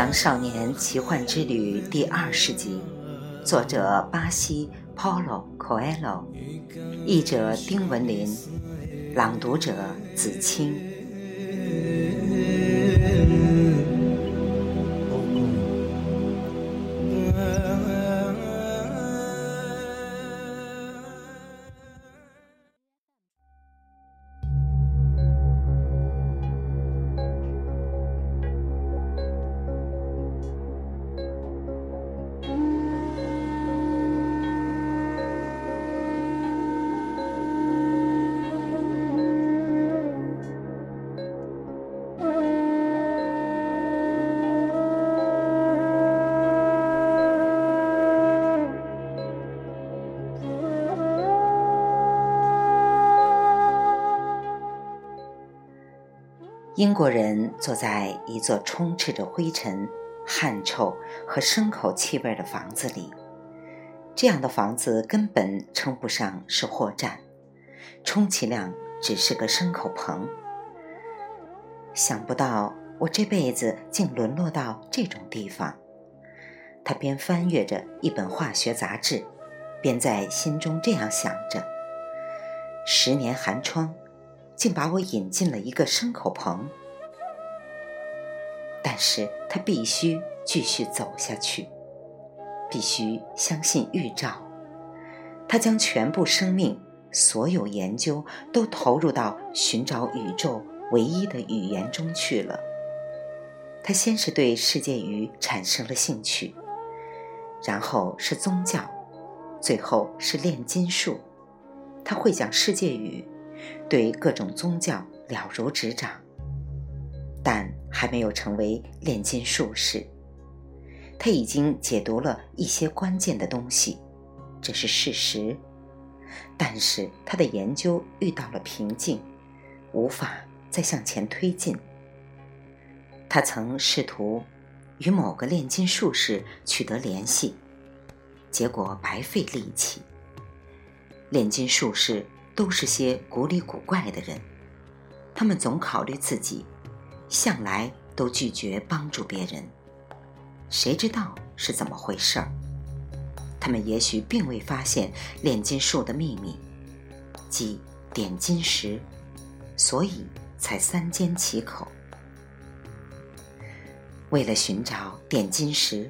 洋少年奇幻之旅》第二十集，作者巴西 Paulo Coelho，译者丁文林，朗读者子清。英国人坐在一座充斥着灰尘、汗臭和牲口气味的房子里。这样的房子根本称不上是货站，充其量只是个牲口棚。想不到我这辈子竟沦落到这种地方。他边翻阅着一本化学杂志，边在心中这样想着：十年寒窗。竟把我引进了一个牲口棚，但是他必须继续走下去，必须相信预兆。他将全部生命、所有研究都投入到寻找宇宙唯一的语言中去了。他先是对世界语产生了兴趣，然后是宗教，最后是炼金术。他会讲世界语。对各种宗教了如指掌，但还没有成为炼金术士。他已经解读了一些关键的东西，这是事实。但是他的研究遇到了瓶颈，无法再向前推进。他曾试图与某个炼金术士取得联系，结果白费力气。炼金术士。都是些古里古怪的人，他们总考虑自己，向来都拒绝帮助别人。谁知道是怎么回事儿？他们也许并未发现炼金术的秘密，即点金石，所以才三缄其口。为了寻找点金石，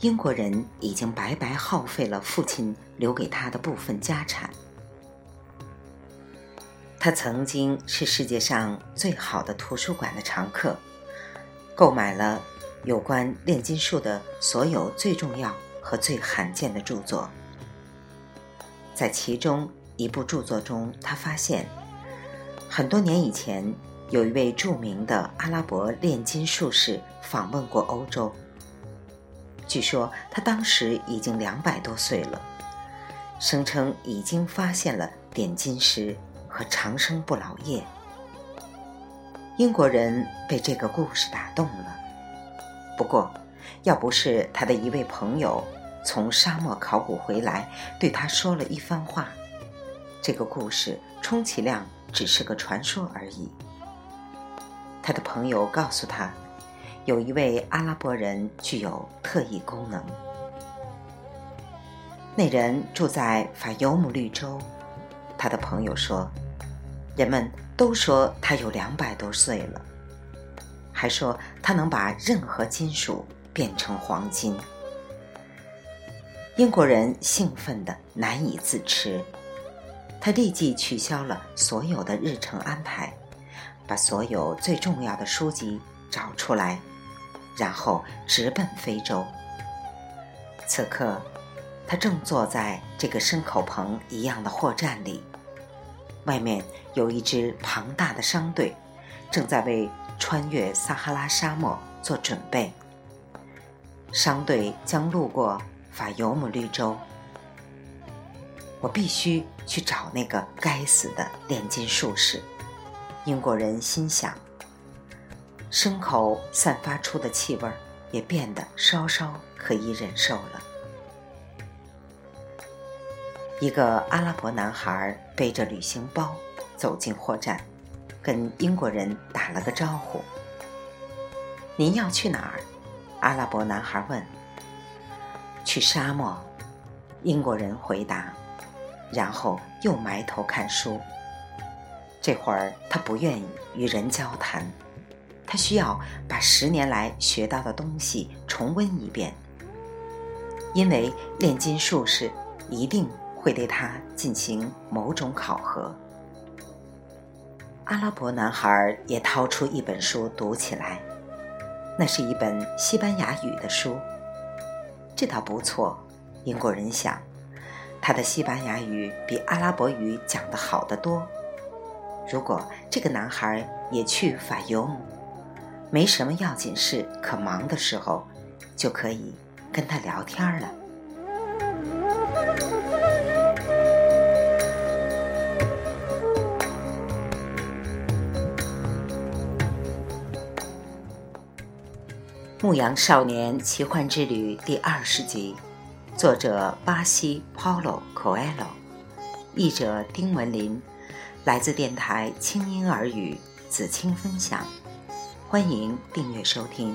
英国人已经白白耗费了父亲留给他的部分家产。他曾经是世界上最好的图书馆的常客，购买了有关炼金术的所有最重要和最罕见的著作。在其中一部著作中，他发现很多年以前有一位著名的阿拉伯炼金术士访问过欧洲。据说他当时已经两百多岁了，声称已经发现了点金石。和长生不老液，英国人被这个故事打动了。不过，要不是他的一位朋友从沙漠考古回来，对他说了一番话，这个故事充其量只是个传说而已。他的朋友告诉他，有一位阿拉伯人具有特异功能，那人住在法尤姆绿洲。他的朋友说。人们都说他有两百多岁了，还说他能把任何金属变成黄金。英国人兴奋得难以自持，他立即取消了所有的日程安排，把所有最重要的书籍找出来，然后直奔非洲。此刻，他正坐在这个牲口棚一样的货站里。外面有一支庞大的商队，正在为穿越撒哈拉沙漠做准备。商队将路过法尤姆绿洲。我必须去找那个该死的炼金术士。英国人心想。牲口散发出的气味也变得稍稍可以忍受了。一个阿拉伯男孩背着旅行包走进货站，跟英国人打了个招呼：“您要去哪儿？”阿拉伯男孩问。去沙漠，英国人回答，然后又埋头看书。这会儿他不愿意与人交谈，他需要把十年来学到的东西重温一遍，因为炼金术士一定会对他进行某种考核。阿拉伯男孩也掏出一本书读起来，那是一本西班牙语的书。这倒不错，英国人想，他的西班牙语比阿拉伯语讲得好得多。如果这个男孩也去法尤姆，没什么要紧事可忙的时候，就可以跟他聊天了。《牧羊少年奇幻之旅》第二十集，作者巴西 Paulo Coelho，译者丁文林，来自电台轻音耳语子青分享，欢迎订阅收听。